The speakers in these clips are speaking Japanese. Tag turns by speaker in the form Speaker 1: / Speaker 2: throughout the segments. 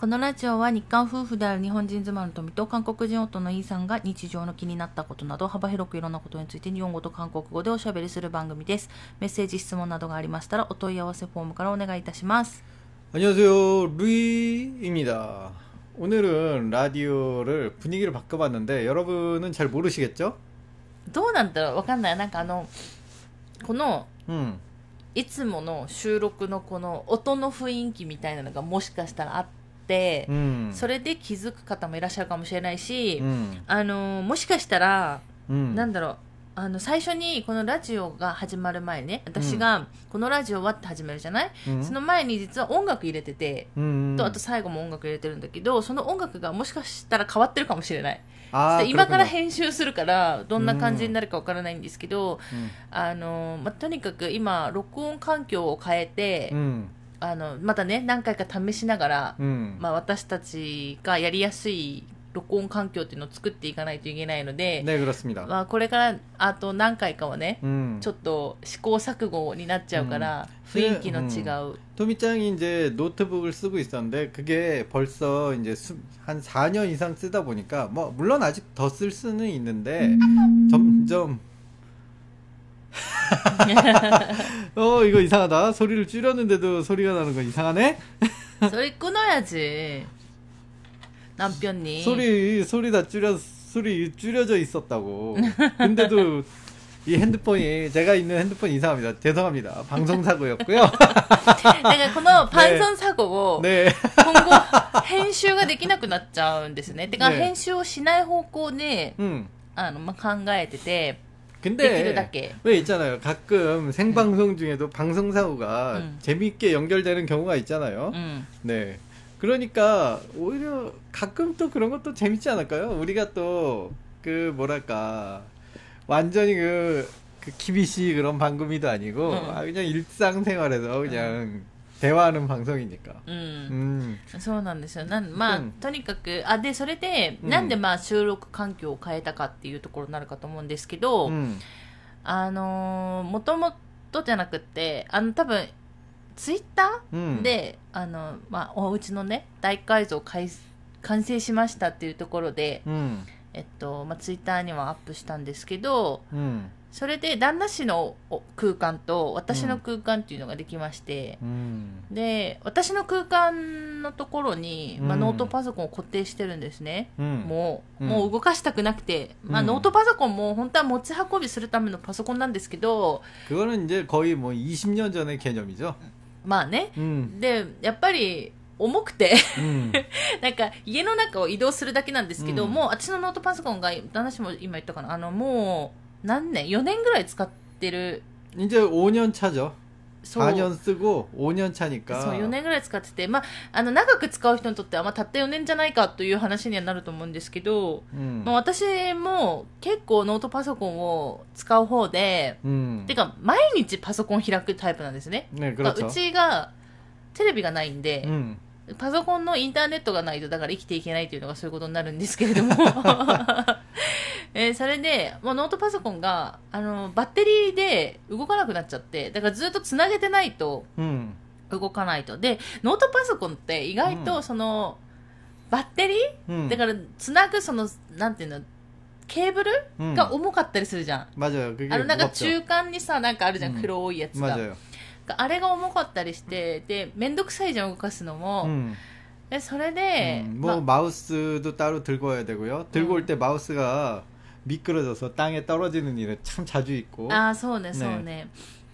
Speaker 1: このラジオは日韓夫婦である日本人妻の富と韓国人夫のイーさんが日常の気になったことなど幅広くいろんなことについて日本語と韓国語でおしゃべりする番組です。メッセージ、質問などがありましたらお問い合わせフォームからお願いいたします。
Speaker 2: 안녕하세요. 루이입니다. 오늘은 라디오를 분위기를 바꿔봤는데 여러분은 잘 모르시겠죠?
Speaker 1: どうなんだろうわかんない。なんかあの、この、
Speaker 2: 음.
Speaker 1: いつもの収録のこの音の雰囲気みたいなのがもしかしたらあって、 、
Speaker 2: うん、
Speaker 1: それで気づく方もいらっしゃるかもしれないし、
Speaker 2: うん、
Speaker 1: あのもしかしたら、
Speaker 2: うん、
Speaker 1: なんだろうあの最初にこのラジオが始まる前ね私がこのラジオはって始めるじゃない、
Speaker 2: うん、
Speaker 1: その前に実は音楽入れてて、
Speaker 2: うん、
Speaker 1: とあと最後も音楽入れてるんだけどその音楽がもしかしたら変わってるかもしれない。今から編集するからどんな感じになるかわからないんですけど、
Speaker 2: うん、
Speaker 1: あのまあ、とにかく今録音環境を変えて、
Speaker 2: うん。
Speaker 1: あのまたね何回か試しながら、
Speaker 2: 음.
Speaker 1: まあ、私たちがやりやすい録音環境っていうのを作っていかないといけないので、
Speaker 2: 네, 그렇습니다.
Speaker 1: まあ、これからあと何回かはね、
Speaker 2: 음.
Speaker 1: ちょっと試行錯誤になっちゃうから、雰囲気の違う、
Speaker 2: 토미짱이 이제 노트북을 쓰고 있었는데 그게 벌써 이제 수- 한 4년 이상 쓰다 보니까 뭐 물론 아직 더 쓸 수는 있는데 점점 어 이거 이상하다 소리를 줄였는데도 소리가 나는 건 이상하네
Speaker 1: それくのやじ남편니
Speaker 2: 소리 소리 다 줄여 소리 줄여져 있었다고 근데도 이 핸드폰이 제가 있는 핸드폰이 이상합니다 죄송합니다 방송 사고였고요
Speaker 1: だからこのパンソン作語を
Speaker 2: 네
Speaker 1: 今後編集ができなくなっちゃうんですね。てか
Speaker 2: ね
Speaker 1: 編集をしない方向で
Speaker 2: 음.
Speaker 1: あの、まあ、考えてて、
Speaker 2: 근데. 왜 있잖아요. 가끔 생방송 중에도 방송 사고가
Speaker 1: 음.
Speaker 2: 재미있게 연결되는 경우가 있잖아요.
Speaker 1: うん。
Speaker 2: 네. 그러니까 오히려 가끔 또 그런 것도 재밌지 않을까요? 우리가 또 그 뭐랄까 완전히 그, 그 키비씨 그런 방금이도 아니고
Speaker 1: 음.
Speaker 2: 아, 그냥 일상생활에서 그냥 대화하는 방송이니까.
Speaker 1: うん。
Speaker 2: 음.
Speaker 1: そうなんですよ。なんまあ、
Speaker 2: うん
Speaker 1: とにかく、あ、で、それで、
Speaker 2: うん
Speaker 1: なんでまあ収録環境を変えたかっていうところになるかと思うんですけど、
Speaker 2: 음.
Speaker 1: あのー、もともとじゃなくって、あの、多分、ツイッタ
Speaker 2: 음.
Speaker 1: ーで、あの、まあ、お家のね、大改造開完成しましたっていうところで、
Speaker 2: 음.
Speaker 1: えっと、まあ、ツイッターにはアップしたんですけど、
Speaker 2: 음.
Speaker 1: それで旦那氏のお空間と私の空間っていうのができまして、
Speaker 2: 음.
Speaker 1: で、私の空間のところに、まあ、
Speaker 2: うん
Speaker 1: ノートパソコンを固定してるんですね。
Speaker 2: 음.
Speaker 1: もう、
Speaker 2: うん
Speaker 1: もう動かしたくなくて、まあ、
Speaker 2: うん
Speaker 1: ノートパソコンも本当は持ち運びするためのパソコンなんですけど、
Speaker 2: 그거는 이제 거의 뭐 20년 전의 개념이죠.
Speaker 1: まあね。
Speaker 2: 음.
Speaker 1: で、やっぱり、重くて、
Speaker 2: 음.
Speaker 1: なんか家の中を移動するだけなんですけど、
Speaker 2: うん
Speaker 1: もう私のノートパソコンが、旦那氏も今言ったかな、あの、もう、 何年 ?4 年ぐらい使ってる。
Speaker 2: 이제 5년 차죠.
Speaker 1: そう。
Speaker 2: 4년 쓰고 5년 차니까.
Speaker 1: そう、4年ぐらい使ってて、まあ、あの、長く使う人にとっては、まあ、たった4年じゃないかという話にはなると思うんですけど、
Speaker 2: 음.
Speaker 1: まあ、私も結構ノートパソコンを使う方で、
Speaker 2: 음.
Speaker 1: てか、毎日パソコン開くタイプなんですね。
Speaker 2: 네,
Speaker 1: まあ
Speaker 2: 그렇죠.
Speaker 1: うちが、テレビがないんで、
Speaker 2: 음.
Speaker 1: パソコンのインターネットがないとだから生きていけないというのがそういうことになるんですけれども。えー、それで、もうノートパソコンが、あの、バッテリーで動かなくなっちゃって、だからずっとつなげてないと、動かないと。うん、で、ノートパソコンって意外と、その、うん、バッテリー、
Speaker 2: うん、
Speaker 1: だから、つなぐ、その、なんていうの、ケーブル、が重かったりするじゃん。あの、なんか中間にさ、なんかあるじゃん、黒いやつが。
Speaker 2: 맞아요.
Speaker 1: あれが重かったりして、で、めんどくさいじゃん、動かすのも。
Speaker 2: 음.
Speaker 1: で、それで、
Speaker 2: 음.
Speaker 1: ま
Speaker 2: 뭐 마우스도 따로 들고 와야 되고요. 들고
Speaker 1: 음.
Speaker 2: 올 때 마우스가 미끄러져서 땅에 떨어지는 일은 참 자주 있고.
Speaker 1: ああ、そうね、
Speaker 2: ね
Speaker 1: そうね。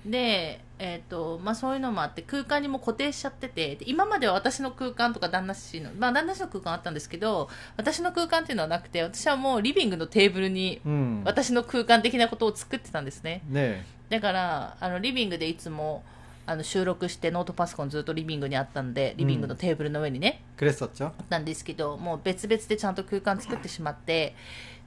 Speaker 1: で、えっ、と、まあそういうのもあって、空間にも固定しちゃってて、で今までは私の空間とか旦那氏の、まあ旦那氏の空間あったんですけど、私の空間っていうのはなくて、私はもうリビングのテーブルに、
Speaker 2: 음.
Speaker 1: 私の空間的なことを作ってたんですね。
Speaker 2: 네.
Speaker 1: だから、あの、リビングでいつも、 あの、収録してノートパソコンずっとリビングにあったんで、リビングのテーブルの上にね、
Speaker 2: 그랬었죠.
Speaker 1: なんですけど、もう別々でちゃんと空間作ってしまって、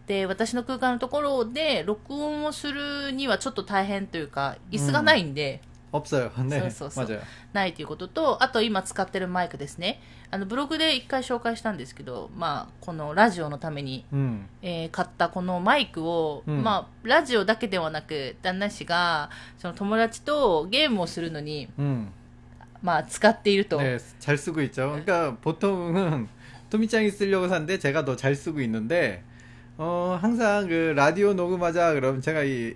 Speaker 1: で、私の空間のところで録音をするにはちょっと大変というか、椅子がないんで、
Speaker 2: 없어요. 네.
Speaker 1: 써, 써, 써.
Speaker 2: 맞아요.
Speaker 1: ないということと、あと今使ってるマイクですね。あの、ブログで一回紹介したんですけど、まあ、このラジオのために、
Speaker 2: 음.
Speaker 1: えー買ったこのマイクを、
Speaker 2: うん
Speaker 1: まあ、ラジオだけではなく、旦那氏が、その友達とゲームをするのに、
Speaker 2: 음.
Speaker 1: まあ使っていると、
Speaker 2: 네, 잘 쓰고 있죠. 그러니까 보통은 토미짱이 쓰려고 사는데 제가 더 잘 쓰고 있는데 어 항상 그 라디오 녹음하자 그러면 제가 이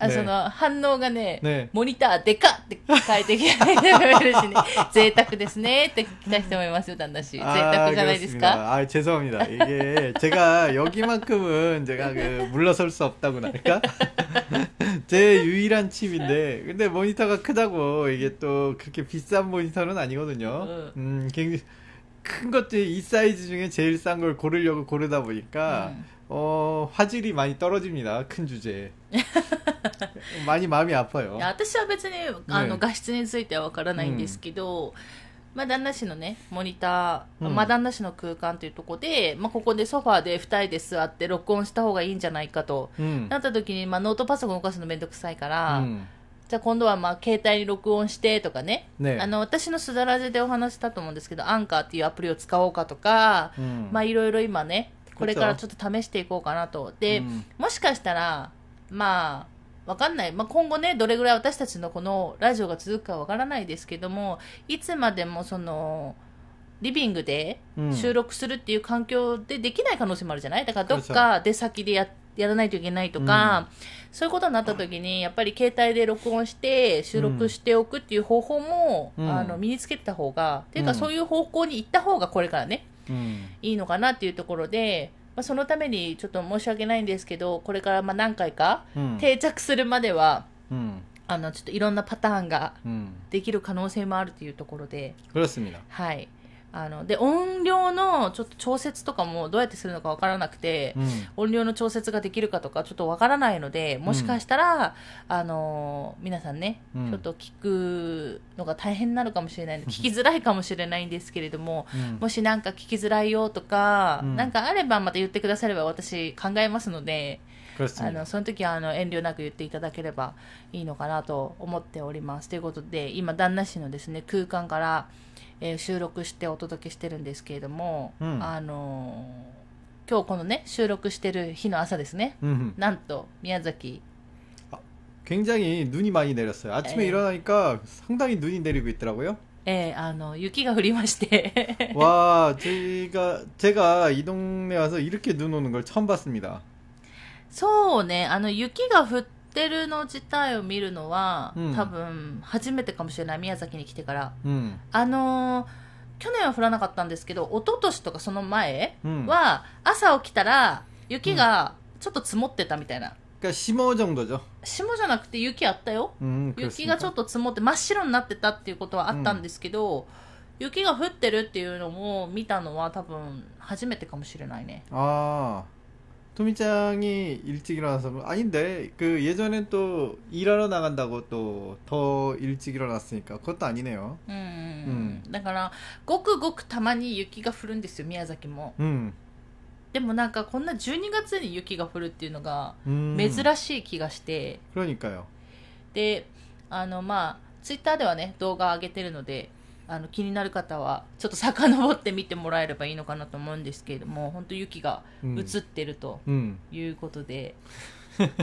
Speaker 1: あ
Speaker 2: ね
Speaker 1: その反応がね
Speaker 2: ね
Speaker 1: モニターでかっって書いてきた人もいるしね贅沢ですねって来た人もいますよ旦那氏贅沢じゃないですか
Speaker 2: 그렇습니다. 아, 죄송합니다. 이게 제가 여기만큼은 제가 그 물러설 수 없다고 할까? 제 유일한 칩인데, 근데 모니터가 크다고 이게 또 그렇게 비싼 모니터는 아니거든요.
Speaker 1: 응.
Speaker 2: 음, 굉장히 큰 것들이 이 사이즈 중에 제일 싼 걸 고르려고 고르다 보니까,
Speaker 1: 음.
Speaker 2: 어, 화질이 많이 떨어집니다. 큰 주제에. 많이 마음이 아파요.
Speaker 1: いや私は別にあの、
Speaker 2: ね
Speaker 1: 画質についてはわからないんですけど、まあ、旦那氏のねモニター、
Speaker 2: うん
Speaker 1: まあ、旦那氏の空間というところで、まあ、ここでソファーで2人で座って録音した方がいいんじゃないかと、
Speaker 2: 음.
Speaker 1: なった時に、まあ、ノートパソコン動かすのめんどくさいから、
Speaker 2: 음.
Speaker 1: じゃあ今度はまあ携帯に録音してとかね
Speaker 2: ね
Speaker 1: あの私のすだらじでお話したと思うんですけどアンカーっていうアプリを使おうかとか、
Speaker 2: 음.
Speaker 1: まあいろいろ今ねこれからちょっと試していこうかなとで、
Speaker 2: うん
Speaker 1: もしかしたらまあ わかんない、まあ、今後ねどれぐらい私たちのこのラジオが続くかわからないですけどもいつまでもそのリビングで
Speaker 2: うん。
Speaker 1: 収録するっていう環境でできない可能性もあるじゃない？だからどっか出先でややらないといけないとか、そういうことになった時にやっぱり携帯で録音して収録しておくっていう方法も、
Speaker 2: うん。
Speaker 1: あの身につけてた方が、っていうか
Speaker 2: うん。
Speaker 1: そういう方向に行った方がこれからね
Speaker 2: 음.
Speaker 1: いいのかなっていうところで、まあ、そのためにちょっと申し訳ないんですけどこれからまあ何回か定着するまでは、
Speaker 2: うん、
Speaker 1: あのちょっといろんなパターンができる可能性もあるというところで、
Speaker 2: うん、
Speaker 1: はい。あので音量のちょっと調節とかもどうやってするのか分からなくて、
Speaker 2: うん、
Speaker 1: 音量の調節ができるかとかちょっと分からないのでもしかしたら、うん、あの皆さんね、
Speaker 2: うん、
Speaker 1: ちょっと聞くのが大変なのかもしれない。聞きづらいかもしれないんですけれども、もし何か聞きづらいよとか
Speaker 2: 何、
Speaker 1: なんかあればまた言ってくだされば私考えますので。あのその時はあの遠慮なく言っていただければいいのかなと思っております。ということで今旦那氏のですね空間からえー、収録してお届けしてるんですけれども、
Speaker 2: うん、
Speaker 1: あのー、今日このね収録してる日の朝ですね、
Speaker 2: うん、
Speaker 1: なんと宮崎。
Speaker 2: あ굉장히 눈이 많이 내렸어 요. 아침에
Speaker 1: 에.
Speaker 2: 일어나니까 상당히 눈이 내리고 있더라고 요.
Speaker 1: え、あの、雪が降りまして.
Speaker 2: 와, 제가が가이 동네 와서 이렇게 눈 오는 걸 처음 봤습니 다.
Speaker 1: そうね、あの雪が降ってるの自体を見るのは、
Speaker 2: うん
Speaker 1: 多分初めてかもしれない宮崎に来てから
Speaker 2: 음.
Speaker 1: あのー去年は降らなかったんですけど一昨年とかその前
Speaker 2: 음.
Speaker 1: は朝起きたら雪がちょっと積もってたみたいな、
Speaker 2: 그러니까 심어 정도죠.
Speaker 1: 霜じゃなくて雪あったよ
Speaker 2: 음,
Speaker 1: 雪がちょっ
Speaker 2: 그렇습니까?
Speaker 1: と積もって真っ白になってたっていうことはあったんですけど、雪が降ってるっていうのも見たのは多分初めてかもしれないね
Speaker 2: 아, 토미짱이 일찍 일어나서 아닌데 그 예전에 또 일하러 나간다고 또 더 일찍 일어났으니까 그것도 아니네요.
Speaker 1: うんうんうん、
Speaker 2: うん
Speaker 1: だからごくごくたまに雪が降るんですよ宮崎も
Speaker 2: 음.
Speaker 1: でもなんかこんな12月に雪が降るっていうのが
Speaker 2: 음.
Speaker 1: 珍しい気がして、
Speaker 2: 그러니까요.
Speaker 1: であのまあツイッターではね動画上げてるので あの気になる方はちょっと遡って見てもらえればいいのかなと思うんですけれども本当雪が
Speaker 2: うん
Speaker 1: 映ってると
Speaker 2: 음.
Speaker 1: いうことで、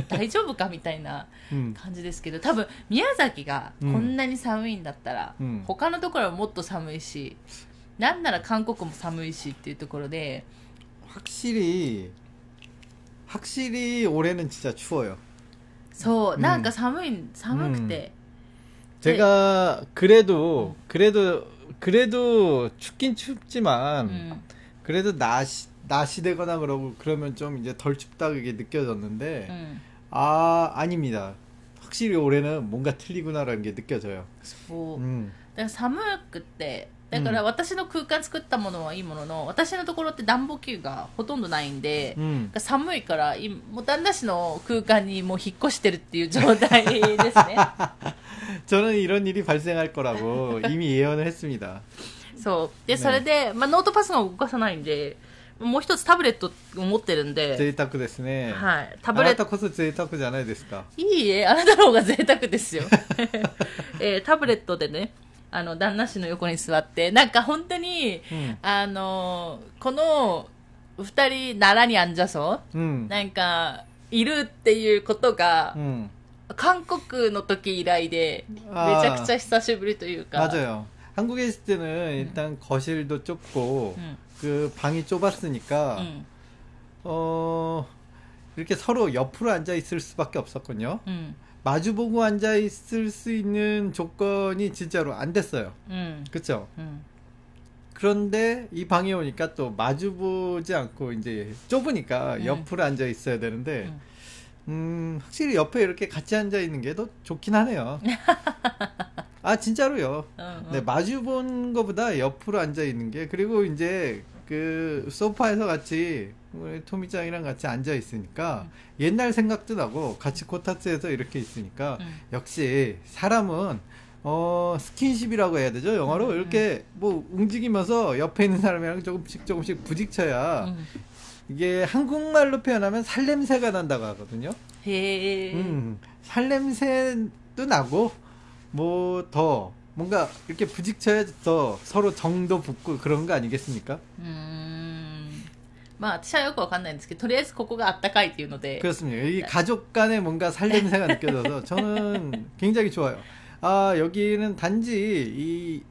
Speaker 1: 大丈夫かみたいな
Speaker 2: 음.
Speaker 1: 感じですけど多分宮崎がこんなに寒いんだったら、
Speaker 2: うん
Speaker 1: 他のところはもっと寒いしなんなら韓国も寒いしっていうところで
Speaker 2: 확실히 확실히 올해는 진짜 추워요.
Speaker 1: そう、
Speaker 2: うん
Speaker 1: なんか寒い寒くて、
Speaker 2: 제가 네. 그래도 그래도 그래도 춥긴 춥지만
Speaker 1: 음.
Speaker 2: 그래도 낮이 낮이 되거나 그러고 그러면 좀 이제 덜 춥다 그게 느껴졌는데
Speaker 1: 음.
Speaker 2: 아 아닙니다. 확실히 올해는 뭔가 틀리구나라는 게 느껴져요.
Speaker 1: そう、
Speaker 2: 음.
Speaker 1: だから寒くってだから私の空間作ったものはいいものの、私のところって暖房器具がほとんどないんで、
Speaker 2: 음.
Speaker 1: 寒いから今もう旦那氏の空間にもう引っ越してるっていう状態ですね
Speaker 2: 저는 이런 일이 발생할 거라고 이미 예언을 했습니다.
Speaker 1: そう。で、
Speaker 2: ね
Speaker 1: それで、まあ、ノートパソコンを動かさないんで、 もう一つタブレットを持ってるんで。
Speaker 2: 贅沢ですね。
Speaker 1: はい。タブレット。
Speaker 2: こそ贅沢じゃないですか。
Speaker 1: いいえあなたの方が贅沢ですよ、えー、タブレットでねあの旦那氏の横に座ってなんか本当に、
Speaker 2: うん、
Speaker 1: あのこの二人奈良にあんじゃそ
Speaker 2: う、うん、
Speaker 1: なんかいるっていうことが、
Speaker 2: うん、
Speaker 1: 韓国の時以来でめちゃくちゃ久しぶりというか。
Speaker 2: まずよ。韓国한국에있을때는일단거실도좁고
Speaker 1: ん.
Speaker 2: 그 방이 좁았으니까
Speaker 1: 음.
Speaker 2: 어 이렇게 서로 옆으로 앉아 있을 수밖에 없었군요.
Speaker 1: 음.
Speaker 2: 마주보고 앉아 있을 수 있는 조건이 진짜로 안 됐어요.
Speaker 1: 음.
Speaker 2: 그렇죠. 그런데 이 방에 오니까 또 마주보지 않고 이제 좁으니까 옆으로 앉아 있어야 되는데
Speaker 1: 음
Speaker 2: 확실히 옆에 이렇게 같이 앉아 있는 게 더 좋긴 하네요. 아 진짜로요.
Speaker 1: 어, 어.
Speaker 2: 네 마주 본 것보다 옆으로 앉아 있는 게 그리고 이제 그 소파에서 같이 우리 토미짱이랑 같이 앉아 있으니까
Speaker 1: 음.
Speaker 2: 옛날 생각도 나고 같이 코타츠에서 이렇게 있으니까
Speaker 1: 음.
Speaker 2: 역시 사람은 어 스킨십이라고 해야 되죠 영화로
Speaker 1: 음.
Speaker 2: 이렇게 뭐 움직이면서 옆에 있는 사람이랑 조금씩 조금씩 부딪혀야
Speaker 1: 음.
Speaker 2: 이게 한국말로 표현하면 살냄새가 난다고 하거든요.
Speaker 1: 예.
Speaker 2: 음 살냄새도 나고 뭐 더 뭔가 이렇게 부딪혀야 더 서로 정도 붙고 그런 거 아니겠습니까?
Speaker 1: うーん。まあ、私はよくわかんないんですけど、とりあえずここがあったかいっていうので、
Speaker 2: 그렇습니다. 이 가족 간에 뭔가 살냄새가 느껴져서 저는 굉장히 좋아요. 아 여기는 단지 이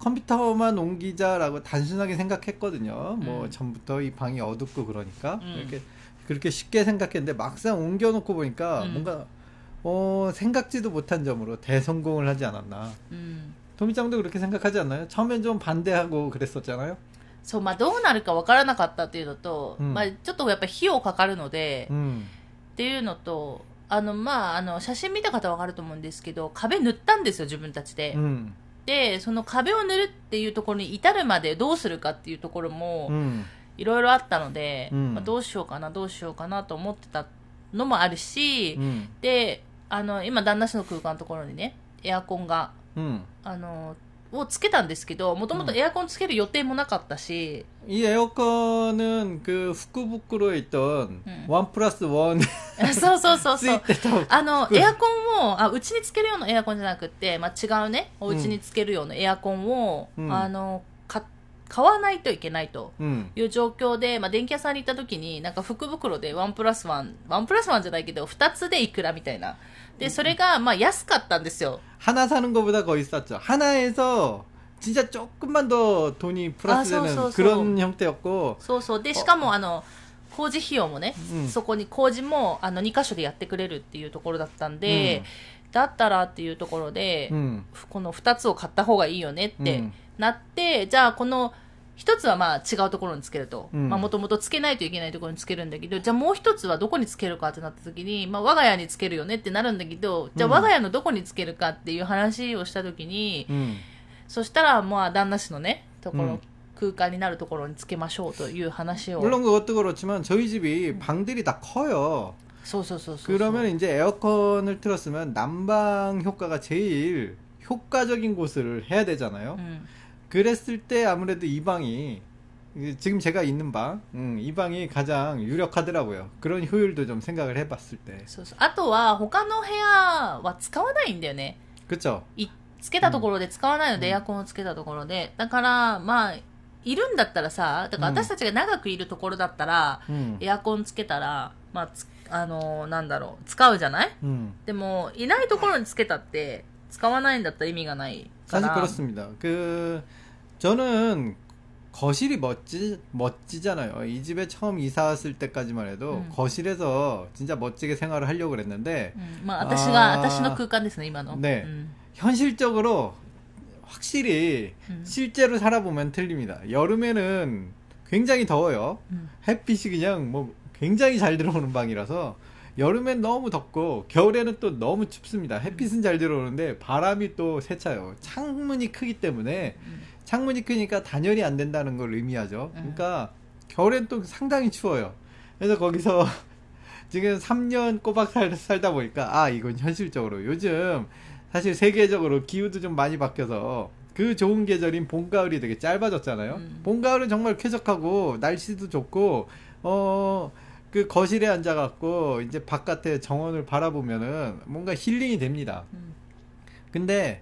Speaker 2: 컴퓨터만 옮기자라고 단순하게 생각했거든요. 뭐
Speaker 1: 음.
Speaker 2: 전부터 이 방이 어둡고 그러니까
Speaker 1: 음.
Speaker 2: 이렇게 그렇게 쉽게 생각했는데 막상 옮겨놓고 보니까
Speaker 1: 음.
Speaker 2: 뭔가 어 생각지도 못한 점으로 대성공을 하지 않았나.
Speaker 1: うん。
Speaker 2: 도미짱도 그렇게 생각하지 않나요? 처음엔 좀 반대하고 그랬었잖아요.
Speaker 1: そう、まあ、どうなるかわからなかったっていうのと、
Speaker 2: うん
Speaker 1: まあ、ちょっとやっぱり費用かかるので、
Speaker 2: 음,
Speaker 1: っていうのと、あの、まあ、あの、写真見た方わかると思うんですけど、壁塗ったんですよ、自分たちで。
Speaker 2: 음,
Speaker 1: で、その壁を塗るっていうところに至るまでどうするかっていうところも、
Speaker 2: 음,
Speaker 1: いろいろあったので、
Speaker 2: うん
Speaker 1: まあ、どうしようかな、どうしようかなと思ってたのもあるし、
Speaker 2: 음,
Speaker 1: で、 あの、今、旦那氏の空間のところにね、エアコンが、
Speaker 2: 음.
Speaker 1: あの、をつけたんですけど、もともとエアコンつける予定もなかったし、
Speaker 2: 이 에어컨은 그 후쿠부쿠로에 있던
Speaker 1: 음.
Speaker 2: 원 플러스 원
Speaker 1: そうそうそうそう。
Speaker 2: 쓰이때도
Speaker 1: あの、
Speaker 2: 服
Speaker 1: エアコンを、あ、うちにつけるようなエアコンじゃなくて、まあ、違うね、お家につけるようなエアコンを、
Speaker 2: うん
Speaker 1: あの、か、 買わないといけないと
Speaker 2: 음,
Speaker 1: いう状況で、まあ、電気屋さんに行った時に、なんか福袋でワンプラスワン、ワンプラスワンじゃないけど、二つでいくらみたいな。で、それが、まあ、安かったんですよ。
Speaker 2: 하나 사는 것보다 거의 쌌죠. 하나에서 진짜 조금만 더 돈이 플러스되는
Speaker 1: 아, 소, 소, 소.
Speaker 2: 그런 형태였고
Speaker 1: そうそう。で、しかも、あの、工事費用もね、
Speaker 2: うん
Speaker 1: そこに工事も、あの、2箇所でやってくれるっていうところだったんで、 だったらっていうところで、
Speaker 2: 음,
Speaker 1: この2つを買った方がいいよねって
Speaker 2: うん
Speaker 1: なって、じゃあこの1つはまあ違うところにつけると。
Speaker 2: うん
Speaker 1: まあもともとつけないといけないところにつけるんだけど、じゃあもう1つはどこにつけるかってなった時に、まあ我が家につけるよねってなるんだけど、じゃあ
Speaker 2: うん
Speaker 1: 我が家のどこにつけるかっていう話をした時に、
Speaker 2: 음.
Speaker 1: そしたらまあ旦那氏のね、ところ、
Speaker 2: うん
Speaker 1: 空間になるところにつけましょうという話を。
Speaker 2: 물론 그것도 그렇지만 저희 집이 방들이 다 커요.
Speaker 1: そうそうそうそう。
Speaker 2: 그러면 이제 에어컨을 틀었으면 난방 효과가 제일 효과적인 곳을 해야 되잖아요.
Speaker 1: うん。
Speaker 2: 그랬을 때 아무래도 이 방이 지금 제가 있는 방, 음, 이 방이 가장 유력하더라고요. 그런 효율도 좀 생각을 해봤을 때.
Speaker 1: そうそう。あとは他の部屋は使わないんだよね。
Speaker 2: 그쵸?
Speaker 1: いつけたところで使わないので、
Speaker 2: うん
Speaker 1: エアコンをつけたところで。だから、まあ、 いるんだったらさ、だから
Speaker 2: うん
Speaker 1: 私たちが長くいるところだったら、
Speaker 2: 음,
Speaker 1: エアコンつけたら、まあ、つあのーなんだろう、使うじゃない
Speaker 2: 음.
Speaker 1: でも、いないところにつけたって、使わないんだったら意味がないか
Speaker 2: 사실
Speaker 1: ら。
Speaker 2: 그렇습니다. 그 저는 거실이 멋지 멋지잖아요. 이 집에 처음 이사 왔을 때까지만 해도
Speaker 1: 음.
Speaker 2: 거실에서 진짜 멋지게 생활을 하려고 그랬는데
Speaker 1: うんまあ、私が、
Speaker 2: あー
Speaker 1: 私の空間ですね、今の。
Speaker 2: ね
Speaker 1: うん。
Speaker 2: 현실적으로 확실히
Speaker 1: 음.
Speaker 2: 실제로 살아보면 틀립니다. 여름에는 굉장히 더워요.
Speaker 1: 음.
Speaker 2: 햇빛이 그냥 뭐 굉장히 잘 들어오는 방이라서 여름엔 너무 덥고 겨울에는 또 너무 춥습니다. 햇빛은 음. 잘 들어오는데 바람이 또 세차요. 창문이 크기 때문에
Speaker 1: 음.
Speaker 2: 창문이 크니까 단열이 안 된다는 걸 의미하죠.
Speaker 1: 음.
Speaker 2: 그러니까 겨울엔 또 상당히 추워요. 그래서 거기서 지금 3년 꼬박 살, 살다 보니까 아 이건 현실적으로 요즘 사실 세계적으로 기후도 좀 많이 바뀌어서 그 좋은 계절인 봄 가을이 되게 짧아졌잖아요.
Speaker 1: 음.
Speaker 2: 봄 가을은 정말 쾌적하고 날씨도 좋고 어. 그 거실에 앉아갖고 이제 바깥에 정원을 바라보면은 뭔가 힐링이 됩니다.
Speaker 1: 음.
Speaker 2: 근데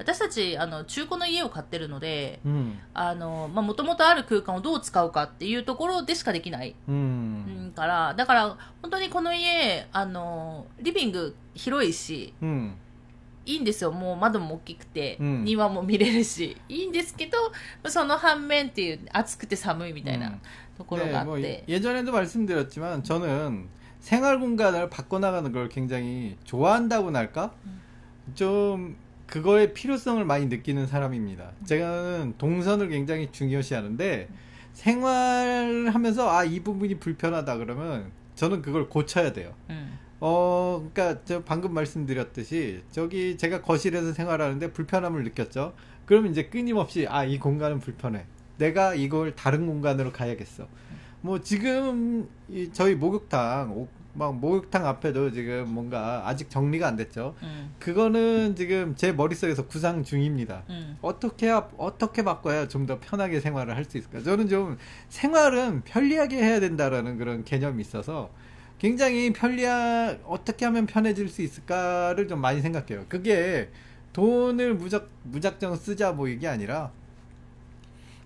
Speaker 1: 私たち、あの、中古の家を買ってるので、
Speaker 2: 음,
Speaker 1: あの、まあ、もともとある空間をどう使うかっていうところでしかできない。
Speaker 2: 음,
Speaker 1: うんから、だから、本当にこの家、あの、リビング広いし、
Speaker 2: 음,
Speaker 1: いいんですよ。もう窓も大きくて、
Speaker 2: うん
Speaker 1: 庭も見れるし、いいんですけど、その反面っていう、暑くて寒いみたいな
Speaker 2: 음.
Speaker 1: ところがあ
Speaker 2: 네,
Speaker 1: っ
Speaker 2: 뭐
Speaker 1: て。
Speaker 2: 예전에도 말씀드렸지만 저는 생활 공간을 바꿔나가는 걸 굉장히 좋아한다고나 할까? 좀 그거의 필요성을 많이 느끼는 사람입니다. 제가는 동선을 굉장히 중요시하는데 생활하면서 아 이 부분이 불편하다 그러면 저는 그걸 고쳐야 돼요.
Speaker 1: うん。
Speaker 2: 어, 그러니까 저 방금 말씀드렸듯이 저기 제가 거실에서 생활하는데 불편함을 느꼈죠. 그럼 이제 끊임없이 아, 이 공간은 불편해. 내가 이걸 다른 공간으로 가야겠어. 뭐 지금 이 저희 목욕탕 오- 막 목욕탕 앞에도 지금 뭔가 아직 정리가 안 됐죠.
Speaker 1: うん。
Speaker 2: 그거는 지금 제 머릿속에서 구상 중입니다.
Speaker 1: うん。
Speaker 2: 어떻게 하- 어떻게 바꿔야 좀 더 편하게 생활을 할 수 있을까? 저는 좀 생활은 편리하게 해야 된다라는 그런 개념이 있어서 굉장히 편리하 어떻게 하면 편해질 수 있을까를 좀 많이 생각해요. 그게 돈을 무작 무작정 쓰자 뭐 이게 아니라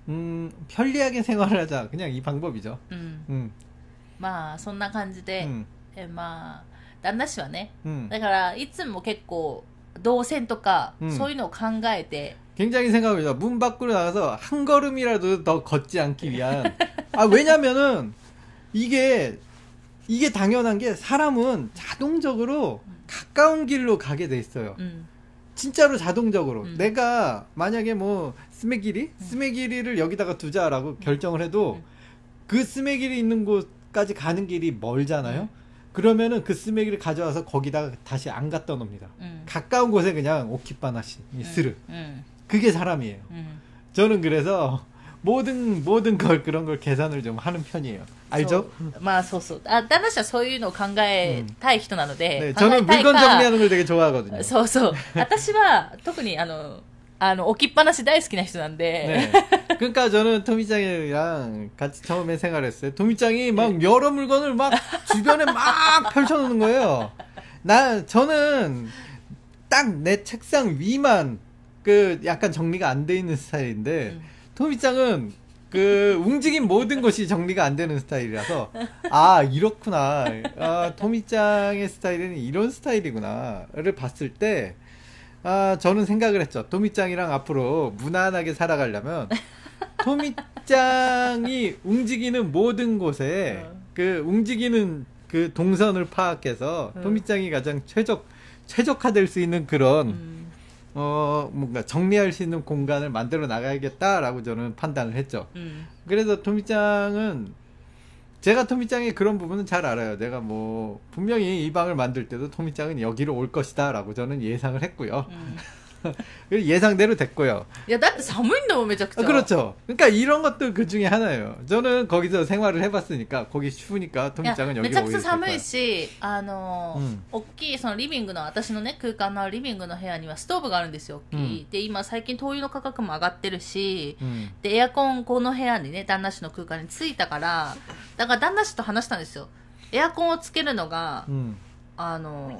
Speaker 2: 음 편리하게 생활을 하자 그냥 이 방법이죠.
Speaker 1: うん。
Speaker 2: 음,
Speaker 1: まあ、そんな感じで、
Speaker 2: 음,
Speaker 1: えまあ、旦那氏はね、
Speaker 2: 음.
Speaker 1: だから、いつも結構、動線とか、
Speaker 2: うん
Speaker 1: そういうのを考えて、
Speaker 2: 굉장히 생각합니다. 문 밖으로 나가서 한 걸음이라도 더 걷지 않기 위한. 아, 왜냐면은, 이게, 이게 당연한 게 사람은 자동적으로 가까운 길로 가게 돼 있어요.
Speaker 1: うん。
Speaker 2: 진짜로 자동적으로.
Speaker 1: 음.
Speaker 2: 내가 만약에 뭐, 스메기리? 스메기리를 여기다가 두자라고 결정을 해도
Speaker 1: 음.
Speaker 2: 그 스메기리 있는 곳까지 가는 길이 멀잖아요? 그러면은 그 스메기를 가져와서 거기다가 다시 안 갖다 놉니다.
Speaker 1: うん。
Speaker 2: 가까운 곳에 그냥 오키바나시, 스르.
Speaker 1: うん。
Speaker 2: 그게 사람이에요.
Speaker 1: うん。
Speaker 2: 저는 그래서 모든 모든 걸 그런 걸 계산을 좀 하는 편이에요.
Speaker 1: そ
Speaker 2: 알죠?
Speaker 1: うまあ、そうそう。あ、旦那氏はそういうのを考えたい人なので、
Speaker 2: 네,
Speaker 1: 考え
Speaker 2: 저는
Speaker 1: たい
Speaker 2: 물건
Speaker 1: か
Speaker 2: 정리하는 걸 되게 좋아하거든요.
Speaker 1: そうそう。私は、特にあの、 あの、置きっぱなし大好きな人なんで、
Speaker 2: 네. 그러니까 저는 토미짱이랑 같이 처음에 생활했어요. 토미짱이 막 여러 물건을 막 주변에 막 펼쳐놓는 거예요. 나 저는 딱 내 책상 위만 그 약간 정리가 안 돼 있는 스타일인데
Speaker 1: 음.
Speaker 2: 토미짱은 그 움직인 모든 것이 정리가 안 되는 스타일이라서 아 이렇구나 아 토미짱의 스타일은 이런 스타일이구나를 봤을 때 아, 저는 생각을 했죠. 도미짱이랑 앞으로 무난하게 살아가려면 도미짱이 움직이는 모든 곳에
Speaker 1: 어.
Speaker 2: 그 움직이는 그 동선을 파악해서
Speaker 1: 어.
Speaker 2: 음. 도미짱이 가장 최적 최적화될 수 있는 그런
Speaker 1: 음.
Speaker 2: 어 뭔가 정리할 수 있는 공간을 만들어 나가야겠다라고 저는 판단을 했죠.
Speaker 1: 음.
Speaker 2: 그래서 도미짱은 제가 토미짱의 그런 부분은 잘 알아요. 내가 뭐 분명히 이 방을 만들 때도 토미짱은 여기로 올 것이다라고 저는 예상을 했고요.
Speaker 1: うん。
Speaker 2: 예상대로 됐고 요.
Speaker 1: 야, 나한사무인다고
Speaker 2: 매
Speaker 1: 작.
Speaker 2: 그렇 죠. 그러니까 이런 것도 그 중에 하나예 요. 저는 거기서 생활을 해봤으니까 거기 추우니까통장은 여기 오.
Speaker 1: めちゃくちゃ寒いし、あの、大きいそのリビングの私のね、空間のリビングの部屋にはストーブがあるんですよ。大きい。で、今最近灯油の価格も上がってるし、で、エアコンこの部屋にね、旦那の空間についたから、だから旦那と話したんですよ。エアコンをつけるのが、あの、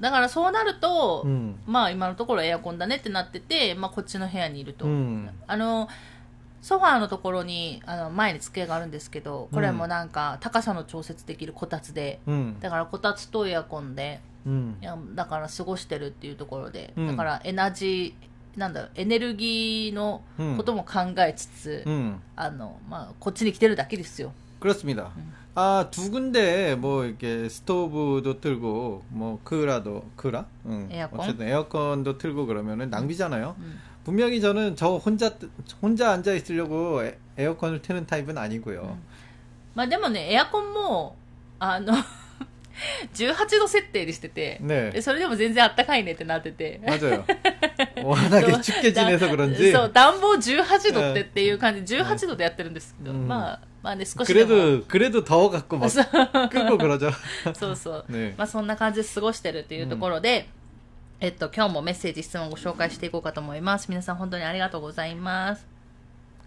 Speaker 1: だからそうなると、
Speaker 2: 음,
Speaker 1: まあ今のところエアコンだねってなってて、まあこっちの部屋にいると。
Speaker 2: 음,
Speaker 1: あの、 ソファーのところにあの前に机があるんですけどこれもなんか高さの調節できるこたつで、
Speaker 2: 음.
Speaker 1: だからこたつとエアコンで
Speaker 2: 음.
Speaker 1: いやだから過ごしてるっていうところで、
Speaker 2: うん
Speaker 1: だからエナジーなんだろうエネルギーのことも考えつつ、
Speaker 2: 음.
Speaker 1: あのまあ、こっちに来てるだけですよ
Speaker 2: 그렇습니다. 아, 두 군데 뭐 이렇게 스토브도 틀고 뭐 크라도 크라? 응.
Speaker 1: 에어컨?
Speaker 2: 어쨌든 에어컨도 틀고 그러면은 낭비잖아요.
Speaker 1: うん
Speaker 2: 분명히 저는 저 혼자 혼자 앉아 있으려고 에, 에어컨을 트는 타입은 아니고요.
Speaker 1: まあでもねエアコンもあの 18度設定にしてて、
Speaker 2: 네.
Speaker 1: でそれでも全然あったかいねってなってて
Speaker 2: 맞아요. 워낙에 춥게 지내서 그런지
Speaker 1: そう暖房18度ってっていう感じ18度でやってるんですけど、
Speaker 2: うん
Speaker 1: まあまあね少しでも
Speaker 2: 그래도 그래도 더워 갖고 막
Speaker 1: そう
Speaker 2: 끄고 그러죠.
Speaker 1: そうそう、
Speaker 2: ね
Speaker 1: まあそんな感じで過ごしてるっていうところで、えっと今日もメッセージ質問をご紹介していこうかと思います皆さん本当にありがとうございます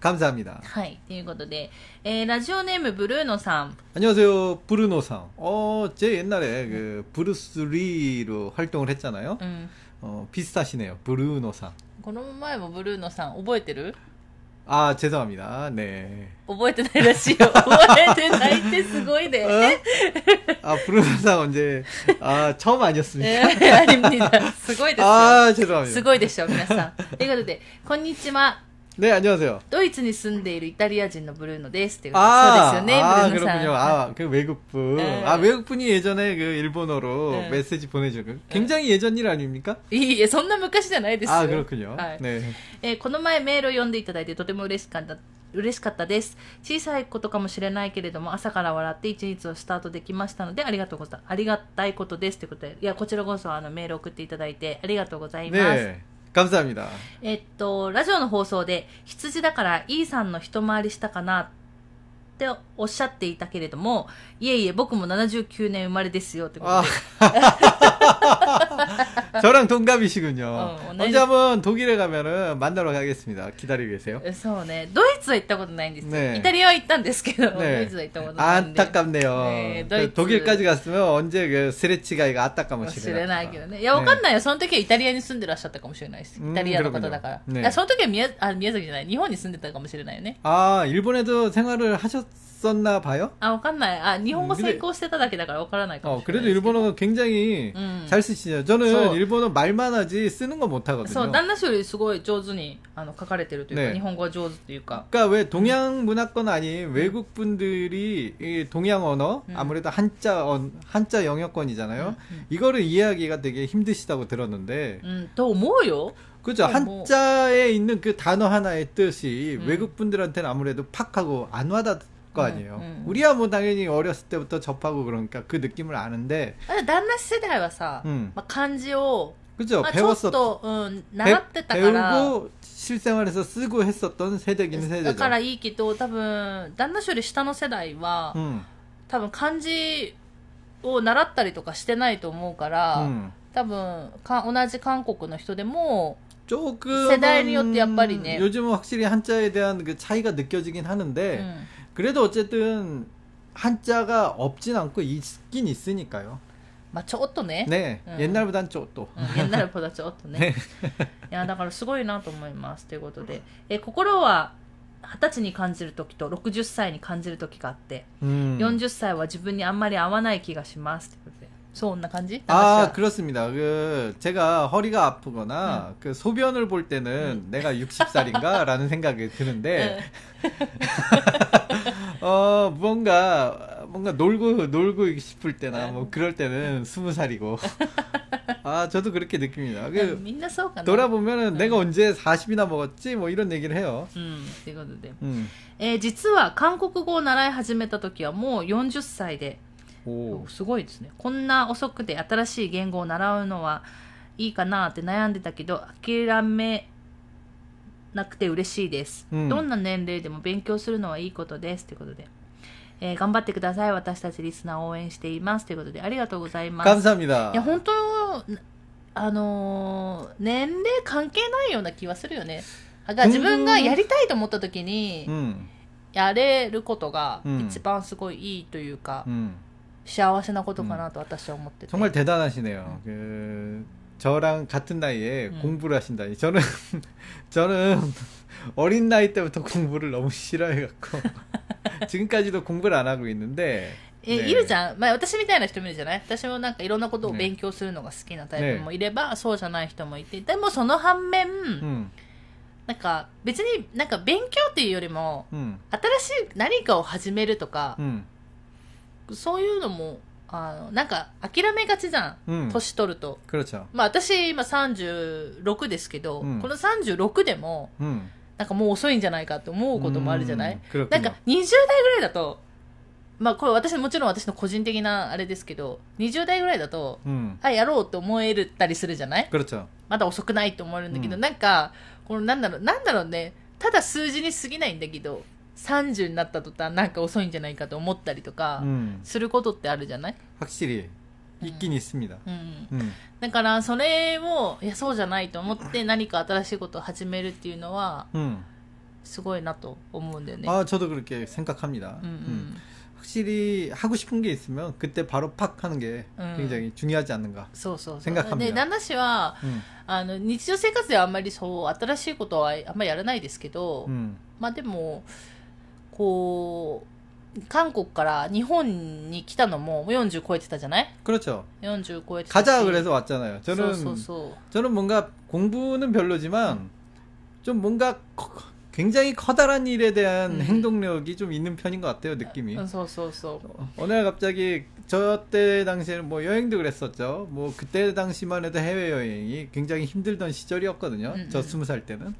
Speaker 2: 감사합니다.
Speaker 1: はいということで、えーラジオネームブルーノさん
Speaker 2: 안녕하세요. 브루노상. 어, 제 옛날에 그 브루스 리로 활동을 했잖아요.
Speaker 1: うん、
Speaker 2: 어, 비슷하시네요. 브루노상.
Speaker 1: この前もブルーノさん覚えてる
Speaker 2: 아, 죄송합니다. 네.
Speaker 1: 覚えてないらしいよ覚えてないってすごいね
Speaker 2: 어? 아, 브루노상 언제, 아, 처음
Speaker 1: え
Speaker 2: 아니었습니까?
Speaker 1: ーありますすごいですよ
Speaker 2: 아,
Speaker 1: す
Speaker 2: 죄송합니다.
Speaker 1: ごいでしょ皆さんということでこんにちは
Speaker 2: 네, 안녕하세요.
Speaker 1: ドイツに住んでいるイタリア人のブルーノですっていうことで
Speaker 2: 아,
Speaker 1: そうですよね、
Speaker 2: 아
Speaker 1: ブルーノさん
Speaker 2: 그렇군요. 아, 그 외국분.
Speaker 1: 네.
Speaker 2: 아, 외국분이 예전에 그 일본어로
Speaker 1: 네.
Speaker 2: 메시지 보내주고 굉장히 예전 일 아닙니까?
Speaker 1: いいえそんな昔じゃないですよ
Speaker 2: 아, 그렇군요.
Speaker 1: はい
Speaker 2: 네.
Speaker 1: えーこの前メールを読んでいただいてとても嬉しかった嬉しかったです小さいことかもしれないけれども朝から笑って一日をスタートできましたのでありがとうござありがたいことですということでいやこちらこそあのメールを送っていただいてありがとうございます、
Speaker 2: 네. 감사합니다.
Speaker 1: えっとラジオの放送で羊だから E さんの一回りしたかなっておっしゃっていたけれどもいえいえ僕も79年生まれですよってことで
Speaker 2: 아. 저랑 동갑이시군요.
Speaker 1: 어, 오늘-
Speaker 2: 언제 한번 독일에 가면은 만나러 가겠습니다. 기다리고 계세요.
Speaker 1: そうねドイツは行ったことないんですよ、
Speaker 2: ね
Speaker 1: イタリアは行ったんですけど、ド
Speaker 2: 네.
Speaker 1: イツは行ったことないんで
Speaker 2: 안타깝네요.
Speaker 1: 네,
Speaker 2: 그
Speaker 1: 도이츠.
Speaker 2: 독일까지 갔으면 언제 그 스레치가이가 아따
Speaker 1: かも
Speaker 2: 까면
Speaker 1: しれないけどね。いや、わかんないよ。その時はイタリアに住んでらっしゃったかもしれないです。
Speaker 2: うん
Speaker 1: イタリアの方だから。
Speaker 2: 그렇군요ね
Speaker 1: いやその時は宮あ宮崎じゃない。日本に住んでたかもしれないよね。
Speaker 2: 아, 일본에도 생활을 하셨 었나 봐요?
Speaker 1: あ、わかんない。あ、日本語
Speaker 2: うんで
Speaker 1: 成功してただけだからわからないか
Speaker 2: 어,
Speaker 1: もしれない
Speaker 2: 그래도
Speaker 1: ですけど。
Speaker 2: 일본어가 굉장히
Speaker 1: 음.
Speaker 2: 잘 쓰시죠. 저는
Speaker 1: 저-
Speaker 2: 일본어 말만 하지 쓰는 거 못
Speaker 1: そう、
Speaker 2: 하거든요.
Speaker 1: 旦那氏よりすごい上手にあの書かれてるというか、
Speaker 2: ね
Speaker 1: 日本語は上手というか。
Speaker 2: 그러니까 왜 동양 문화권 아닌 외국 분들이 이 동양 언어
Speaker 1: 음.
Speaker 2: 아무래도 한자 언, 한자 영어권이잖아요.
Speaker 1: 음, 음.
Speaker 2: 이거를 이해하기가 되게 힘드시다고 들었는데
Speaker 1: うん、と思うよ。
Speaker 2: 그죠?
Speaker 1: 어, 뭐.
Speaker 2: 한자에 있는 그 단어 하나의 뜻이
Speaker 1: 음.
Speaker 2: 외국 분들한테는 아무래도 팍하고 안 와닿을 거
Speaker 1: 음,
Speaker 2: 아니에요.
Speaker 1: 음.
Speaker 2: 우리야 뭐 당연히 어렸을 때부터 접하고 그러니까 그 느낌을 아는데
Speaker 1: あ旦那氏世代はさ、
Speaker 2: うん
Speaker 1: まあ、漢字を、
Speaker 2: 그죠?
Speaker 1: まあ、ちょっ
Speaker 2: 배웠었
Speaker 1: と、うん、習ってたから。
Speaker 2: 배우고 실생활에서 쓰고 했었던 세대긴
Speaker 1: だ
Speaker 2: 세대죠.
Speaker 1: からいいけど、多分、旦那氏より下の世代は、
Speaker 2: 음,
Speaker 1: 多分漢字を習ったりとかしてないと思うから、
Speaker 2: 음.
Speaker 1: 多分か同じ韓国の人でも
Speaker 2: 조금
Speaker 1: 세대에よって やっぱりね
Speaker 2: 요즘은 확실히 한자에 대한 그 차이가 느껴지긴 하는데
Speaker 1: うん
Speaker 2: 그래도 어쨌든 한자가 없진 않고 있긴 있으니까요.
Speaker 1: まあちょっとね、
Speaker 2: 네,
Speaker 1: 음.
Speaker 2: 옛날보단 좀 또.
Speaker 1: うん、옛날보다ちょっとねいやだからすごいなと思いますということでえ心は二十歳に感じる時と60歳に感じる時があって、
Speaker 2: 음.
Speaker 1: 40歳は自分にあんまり合わない気がしますということで そんな感じ
Speaker 2: 아
Speaker 1: 話は
Speaker 2: 그렇습니다. 그 제가 허리가 아프거나 그 소변을 볼 때는 내가 60살인가라는 생각이 드는데 어 뭔가 뭔가 놀고 놀고 싶을 때나 뭐 그럴 때는 20살이고 아 저도 그렇게 느낍니다.
Speaker 1: うん
Speaker 2: 그
Speaker 1: みんなそうかな
Speaker 2: 돌아보면은 내가 언제 40이나 먹었지 뭐 이런 얘기를 해요.
Speaker 1: うんということで
Speaker 2: 음.
Speaker 1: えー実は韓国語を習い始めた時はもう40歳で
Speaker 2: 오.
Speaker 1: すごいですね。こんな遅くて新しい言語を習うのはいいかなって悩んでたけど諦めなくて嬉しいです、
Speaker 2: うん、
Speaker 1: どんな年齢でも勉強するのはいいことですということで、えー、頑張ってください。私たちリスナー応援しています。ということでありがとうございます。いや本当あのー、年齢関係ないような気はするよね。だから自分がやりたいと思った時に、やれることが一番すごいいいというか、
Speaker 2: うん、
Speaker 1: 幸せなことかなと私は思ってて、
Speaker 2: 정말 대단하시네요. 그 저랑 같은 나이에
Speaker 1: 음.
Speaker 2: 공부를 하신다니. 저는, 저는 어린 나이 때부터 공부를 너무 싫어해갖고, 지금까지도 공부를 안 하고 있는데,
Speaker 1: え、
Speaker 2: ね
Speaker 1: いるじゃん。まあ私みたいな人もいるじゃない私もなんかいろんなことを
Speaker 2: ね
Speaker 1: 勉強するのが好きなタイプもいれば、そうじゃない人もいて。でもその反面、
Speaker 2: 음,
Speaker 1: なんか別になんか勉強っていうよりも、
Speaker 2: 음,
Speaker 1: 新しい何かを始めるとか、
Speaker 2: 음,
Speaker 1: そういうのもあのなんか諦めがちじゃん、
Speaker 2: うん、
Speaker 1: 年取ると。まあ私今36ですけど、
Speaker 2: うん、
Speaker 1: この36でも、
Speaker 2: うん、
Speaker 1: なんかもう遅いんじゃないかと思うこともあるじゃない？なんか20代ぐらいだとまあこれ私もちろん私の個人的なあれですけど20代ぐらいだと、
Speaker 2: うん、
Speaker 1: あやろうと思えるたりするじゃない？まだ遅くないと思えるんだけど、
Speaker 2: うん、
Speaker 1: なんかこのなんだろうなんだろうね。ただ数字に過ぎないんだけど30になった途端なんか遅いんじゃないかと思ったりとか、
Speaker 2: 음,
Speaker 1: することってあるじゃない
Speaker 2: 확실히 있긴 있습니다.
Speaker 1: うん。
Speaker 2: 음,
Speaker 1: だから、それを、いや、そうじゃないと思って何か新しいことを始めるっていうのは、
Speaker 2: 음.
Speaker 1: すごいなと思うんだよね。
Speaker 2: 아, 저도 그렇게 생각합니다.
Speaker 1: うんう
Speaker 2: 음.
Speaker 1: ん。
Speaker 2: 확실히 하고 싶은 게 있으면 그때 바로 팍 하는 게
Speaker 1: 음.
Speaker 2: 굉장히 중요하지 않는가.
Speaker 1: そうそうそう。
Speaker 2: 생각합니다
Speaker 1: で、旦那氏は、
Speaker 2: 음,
Speaker 1: あの、日常生活ではあんまりそう、新しいことはあんまりやらないですけど、
Speaker 2: 음,
Speaker 1: まあでも、 こう、韓国から日本に来たのも40超えてたじゃない
Speaker 2: 그렇죠.
Speaker 1: 40超えてたし
Speaker 2: 가자 그래서 왔잖아요.
Speaker 1: そう
Speaker 2: 저는
Speaker 1: そうそう。
Speaker 2: 저는 뭔가 공부는 별로지만 좀 뭔가 커- 굉장히 커다란 일에 대한
Speaker 1: 음.
Speaker 2: 행동력이 좀 있는 편인 것 같아요 느낌이.
Speaker 1: うんそうそうそう。
Speaker 2: 어느 날 갑자기 저 때 당시에는 뭐 여행도 그랬었죠. 뭐 그때 당시만 해도 해외 여행이 굉장히 힘들던 시절이었거든요.
Speaker 1: 음,
Speaker 2: 저
Speaker 1: 음.
Speaker 2: 스무 살 때는.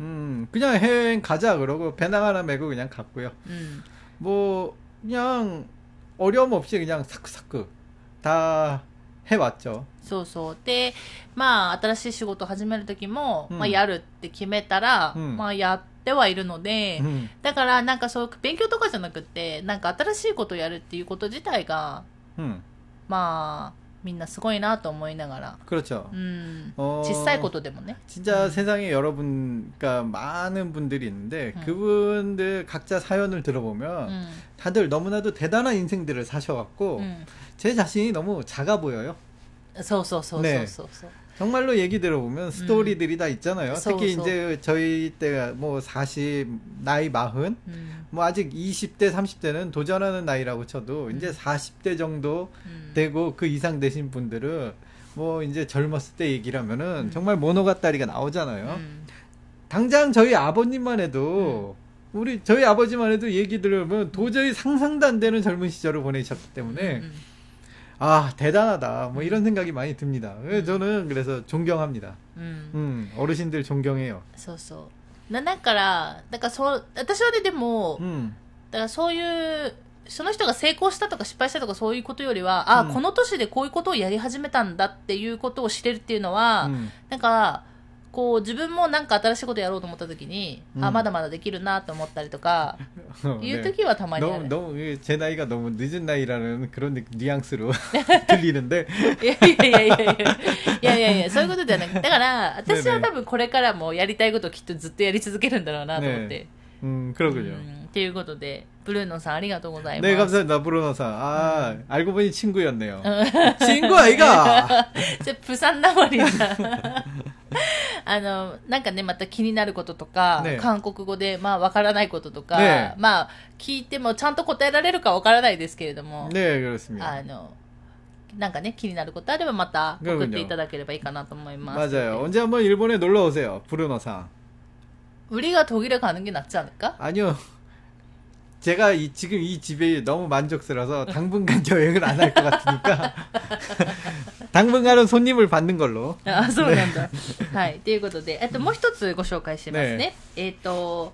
Speaker 1: うん。
Speaker 2: 음 그냥 해외여행 가자 그러고 배낭 하나 메고 그냥 갔고요.
Speaker 1: うん。
Speaker 2: 뭐 그냥 어려움 없이 그냥 사크사크 다 해왔죠.
Speaker 1: そうそう。で、まあ、新しい仕事を始めるときも、
Speaker 2: うん
Speaker 1: まあ、やるって決めたら、
Speaker 2: うん
Speaker 1: まあ、やってはいるので、
Speaker 2: 음,
Speaker 1: だから、なんかそう、勉強とかじゃなくて、なんか新しいことをやるっていうこと自体が、
Speaker 2: 음,
Speaker 1: まあ、 みんなすごいなと思いながら、
Speaker 2: 그렇죠.
Speaker 1: うん。
Speaker 2: 어,
Speaker 1: 小さいことでもね。
Speaker 2: 진짜
Speaker 1: 음.
Speaker 2: 세상에 여러분, 그러니까 많은 분들이 있는데
Speaker 1: 음.
Speaker 2: 그분들 각자 사연을
Speaker 1: う
Speaker 2: 들어보면
Speaker 1: ん。
Speaker 2: 다들 너무나도 대단한 인생들을 사셔갖고
Speaker 1: うん。
Speaker 2: 제 자신이 너무 작아 보여요.
Speaker 1: そうそうそうそうそうそう。
Speaker 2: 정말로 얘기 들어보면 스토리들이 음. 다 있잖아요.
Speaker 1: 서,
Speaker 2: 특히 이제 저희 때가 뭐 40, 나이 40,
Speaker 1: 음.
Speaker 2: 뭐 아직 20대, 30대는 도전하는 나이라고 쳐도 음. 이제 40대 정도
Speaker 1: 음.
Speaker 2: 되고 그 이상 되신 분들은 뭐 이제 젊었을 때 얘기라면은
Speaker 1: 음.
Speaker 2: 정말 모노가다리가 나오잖아요.
Speaker 1: 음.
Speaker 2: 당장 저희 아버님만 해도 우리 저희 아버지만 해도 얘기 들으면 도저히 상상도 안 되는 젊은 시절을 보내셨기 때문에 아 대단하다 뭐 이런 생각이 많이 듭니다. 그래서
Speaker 1: 음.
Speaker 2: 저는 그래서 존경합니다.
Speaker 1: うん。
Speaker 2: 음, 어르신들 존경해요.
Speaker 1: そうそう。な、だから、だからそう、私はね、でも、
Speaker 2: 음,
Speaker 1: だからそういう、その人が成功したとか失敗したとかそういうことよりは、あ、
Speaker 2: うん
Speaker 1: この年でこういうことをやり始めたんだっていうことを知れるっていうのは、
Speaker 2: 음,
Speaker 1: なんか、 こう自分も何か新しいことやろうと思った時に、
Speaker 2: うん、あ
Speaker 1: まだまだできるなと思ったりとか、いう時はたまにある。
Speaker 2: 너무제나이가너무늦은나이라는그런뉘앙스로들리는데
Speaker 1: いやいやいやいやいやいやいやそういうことじゃないだから 私は多分これからもやりたいことをきっとずっとやり続けるんだろうなと思って。
Speaker 2: うん、그렇군요
Speaker 1: っ、ということで。ブルーノさんありがとうございます。
Speaker 2: ね、감사합니 다、 ブルーノさん。あ、うあ、알고보니친구였네 요。 친구아이 가。
Speaker 1: それ、プサンなまり。あの、なんかね、また気になることとか、
Speaker 2: ね
Speaker 1: 韓国語で、まあ、わからないこととか、
Speaker 2: ね
Speaker 1: まあ、聞いてもちゃんと答えられるかわからないですけれども、
Speaker 2: 네, 그렇습니다.
Speaker 1: あの、なんかね、気になることあればまた送っていただければいいかなと思います。
Speaker 2: 맞아요. 언제 한번 일본에 놀러 오세요, 브루노さん.
Speaker 1: 우리가 독일에 가는 게 낫지 않을까?
Speaker 2: 아니요. 제가 이, 지금 이 집이 너무 만족스러워서 당분간 여행을 안 할 것 같으니까 당분간은 손님을 받는 걸 로.
Speaker 1: 아, そうなんだ.はい.ということで,あともう一つご紹介しますね.えっと,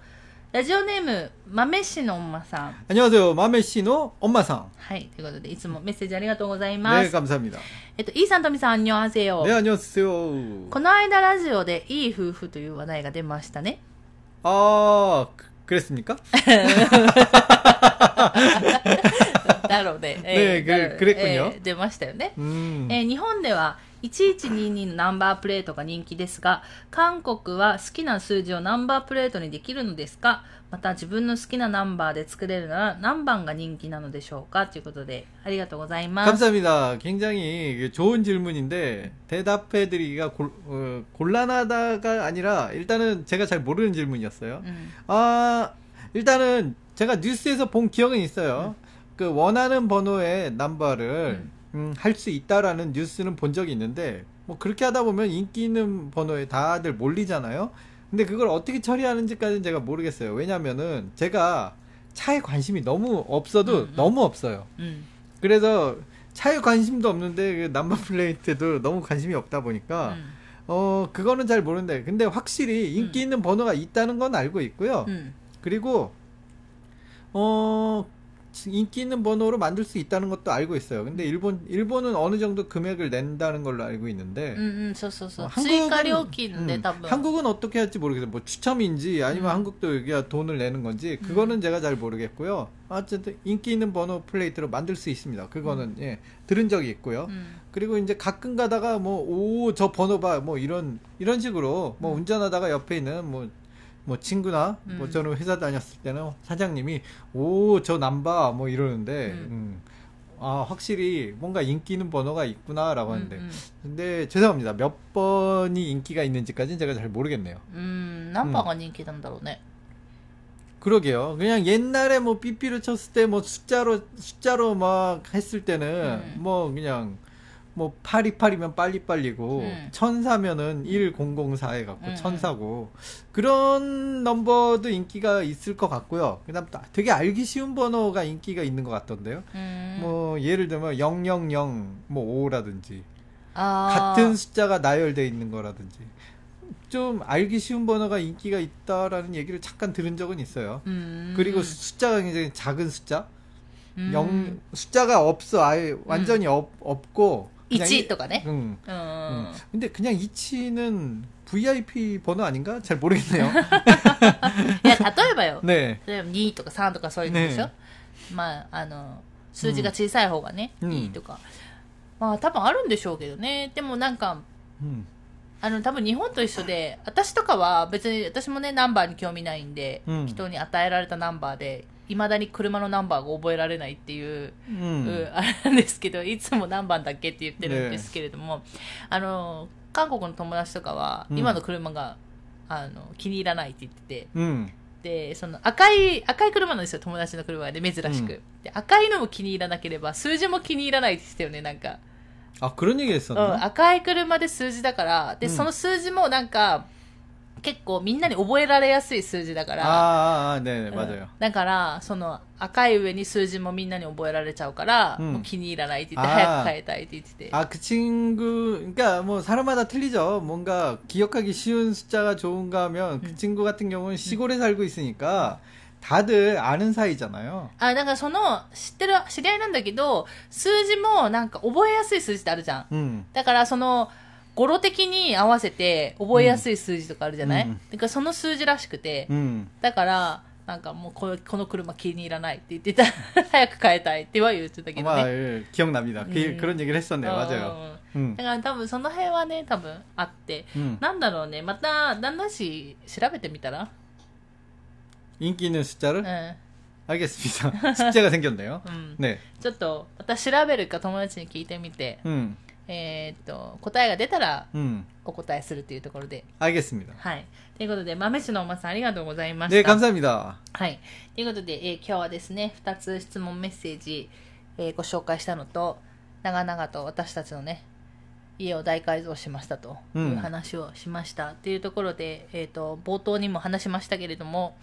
Speaker 1: 라디오네임 마메씨の엄마さん.
Speaker 2: 안녕하세 요. 마메씨노 엄마さん.
Speaker 1: はい,ということで,いつもメッセージありがとうございます.
Speaker 2: 네, 감사합니 다.
Speaker 1: えっと、E さんとみさん、あんにょはせよ。
Speaker 2: ね、あんにょはせよ。
Speaker 1: この間ラジオで、いい夫婦という話題が出ましたね。
Speaker 2: ああ、그랬습니까?
Speaker 1: だろうね。
Speaker 2: ね
Speaker 1: だろう
Speaker 2: くくれっくんよ
Speaker 1: えー出ましたよね。
Speaker 2: 음.
Speaker 1: えー日本では 1122のナンバープレートが人気ですが、韓国は好きな数字をナンバープレートにできるのですかまた自分の好きなナンバーで作れるなら何番が人気なのでしょうかということで、ありがとうございます。
Speaker 2: 감사합니다. 굉장히 좋은 질문인데 대답해드리기가 골, 어, 곤란하다가 아니라 일단은 제가 잘 모르는 질문이었어요.
Speaker 1: うん。
Speaker 2: 아 일단은 제가 뉴스에서 본 기억은 있어요. 그 원하는 번호의 남바를 음, 음, 할 수 있다라는 뉴스는 본 적이 있는데 뭐 그렇게 하다 보면 인기 있는 번호에 다들 몰리잖아요. 근데 그걸 어떻게 처리하는지까지는 제가 모르겠어요. 왜냐면은 제가 차에 관심이 너무 없어도
Speaker 1: 음, 음.
Speaker 2: 너무 없어요.
Speaker 1: 음.
Speaker 2: 그래서 차에 관심도 없는데 그 남바 플레이트도 너무 관심이 없다 보니까
Speaker 1: 음.
Speaker 2: 어 그거는 잘 모르는데 근데 확실히 인기
Speaker 1: 음.
Speaker 2: 있는 음. 번호가 있다는 건 알고 있고요.
Speaker 1: 음.
Speaker 2: 그리고 어 인기 있는 번호로 만들 수 있다는 것도 알고 있어요. 근데 일본 일본은 어느 정도 금액을 낸다는 걸로 알고 있는데.
Speaker 1: 음, 저저저.
Speaker 2: 어,
Speaker 1: 한국은
Speaker 2: 음, 한국은 어떻게 할지 모르겠어요. 뭐 추첨인지 아니면
Speaker 1: 음.
Speaker 2: 한국도 여기가 돈을 내는 건지 그거는 음. 제가 잘 모르겠고요. 어쨌든 인기 있는 번호 플레이트로 만들 수 있습니다. 그거는 예 들은 적이 있고요. 그리고 이제 가끔 가다가 뭐 오 저 번호 봐 뭐 이런 이런 식으로 뭐 운전하다가 옆에 있는 뭐 뭐 친구나
Speaker 1: 음.
Speaker 2: 뭐 저는 회사 다녔을 때는 사장님이 오 저 남바 뭐 이러는데
Speaker 1: 음.
Speaker 2: 음. 아 확실히 뭔가 인기 있는 번호가 있구나라고 음, 하는데
Speaker 1: 음.
Speaker 2: 근데 죄송합니다 몇 번이 인기가 있는지까지는 제가 잘 모르겠네요.
Speaker 1: 음 남바가 인기 난다로네.
Speaker 2: 그러게요. 그냥 옛날에 뭐 삐삐를 쳤을 때 뭐 숫자로 숫자로 막 했을 때는 뭐 그냥 뭐 828이면 빨리빨리고
Speaker 1: 음.
Speaker 2: 천사면은 음. 1004해 갖고
Speaker 1: 음.
Speaker 2: 천사고 그런 넘버도 인기가 있을 것 같고요. 그다음 또 되게 알기 쉬운 번호가 인기가 있는 것 같던데요.
Speaker 1: 음.
Speaker 2: 뭐 예를 들면 000뭐 5라든지
Speaker 1: 어. 아.
Speaker 2: 같은 숫자가 나열돼 있는 거라든지 좀 알기 쉬운 번호가 인기가 있다라는 얘기를 잠깐 들은 적은 있어요.
Speaker 1: 음.
Speaker 2: 그리고 숫자가 굉장히 작은 숫자 영 숫자가 없어 아예 완전히 음. 없, 없고 그냥
Speaker 1: 1
Speaker 2: 일-
Speaker 1: とかね。
Speaker 2: 응.
Speaker 1: うん。
Speaker 2: 응. 근데 그냥 이치는 VIP 번호 아닌가? 잘 모르겠네요.
Speaker 1: いや、例えばよ。
Speaker 2: 네.
Speaker 1: 例えば2とか3とかそういうのでしょ、
Speaker 2: ね
Speaker 1: まあ、あの、数字が小さい方がね、
Speaker 2: うん
Speaker 1: いいとか。まあ、多分あるんでしょうけどね。でもなんか、
Speaker 2: 음.
Speaker 1: あの、多分日本と一緒で、私とかは別に、私もね、ナンバーに興味ないんで、
Speaker 2: うん
Speaker 1: 人に与えられたナンバーで、 いまだに車のナンバーが覚えられないっていう、うん、あれなんですけどいつも何番だっけって言ってるんですけれども、ね、あの韓国の友達とかは、今の車があの気に入らないって言ってて。
Speaker 2: うん。
Speaker 1: でその赤い赤い車なんですよ友達の車で珍しく、
Speaker 2: うん、
Speaker 1: で赤いのも気に入らなければ数字も気に入らないって言ってたよねなんか。
Speaker 2: あ黒逃げで
Speaker 1: すよ
Speaker 2: ね、うん、
Speaker 1: 赤い車で数字だからで、
Speaker 2: うん、
Speaker 1: その数字もなんか結構みんなに覚えられやすい数字だから、
Speaker 2: 아, 아, 아, 네, 네,
Speaker 1: うん
Speaker 2: 맞아요.
Speaker 1: だから、その赤い上に数字もみんなに覚えられちゃうから、
Speaker 2: うん
Speaker 1: もう気に入らないって言って、
Speaker 2: あー
Speaker 1: 早く変えたいって言ってて。
Speaker 2: 아, 그 친구, 그러니까 뭐 사람마다 틀리죠. 뭔가 기억하기 쉬운 숫자가 좋은가 하면 그
Speaker 1: 음.
Speaker 2: 친구 같은 경우는 시골에 살고 있으니까 다들 아는 사이잖아요.
Speaker 1: あ、だからその、知ってる、知り合いなんだけど、数字もなんか覚えやすい数字ってあるじゃん。
Speaker 2: 음.
Speaker 1: だからその、 語呂的に合わせて覚えやすい数字とかあるじゃない、
Speaker 2: うん
Speaker 1: だからその数字らしくて、
Speaker 2: 음.
Speaker 1: だから、なんかもうこのこの車気に入らないって言ってた。早く変えたいっては言ってたけど
Speaker 2: 아마
Speaker 1: ね。
Speaker 2: 예, 기억납니다. 그,
Speaker 1: 음.
Speaker 2: 그런 얘기를 했었네요.
Speaker 1: うん
Speaker 2: 맞아요. 음.
Speaker 1: だから多分その辺はね、多分あって。
Speaker 2: 음.
Speaker 1: なんだろうね、また、旦那氏調べてみたら
Speaker 2: 인기 있는 숫자를
Speaker 1: うん。
Speaker 2: 알겠습니다. 숙제가 생겼네요.
Speaker 1: うん。
Speaker 2: 네.
Speaker 1: ちょっと、また調べるか友達に聞いてみて、
Speaker 2: 음.
Speaker 1: えーっと、答えが出たら
Speaker 2: 음.
Speaker 1: お答えするというところで。
Speaker 2: 알겠습니다.
Speaker 1: はい。ということで、豆氏のおまさんありがとうございました。
Speaker 2: 네, 감사합니다.
Speaker 1: はい。ということで、えー今日はですね、2つ質問メッセージ、えーご紹介したのと、長々と私たちのね、家を大改造しましたといううん話をしました。っていうところで、えっ、と、冒頭にも話しましたけれども、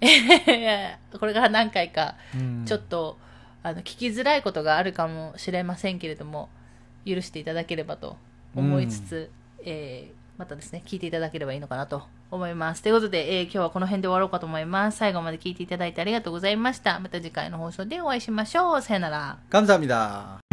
Speaker 1: えーこれから何回か、
Speaker 2: 음.
Speaker 1: ちょっと、あの、聞きづらいことがあるかもしれませんけれども、 許していただければと思いつつ、えーまたですね、聞いていただければいいのかなと思います。ということで、えー今日はこの辺で終わろうかと思います。最後まで聞いていただいてありがとうございました。また次回の放送でお会いしましょう。さよなら。
Speaker 2: 감사합니다.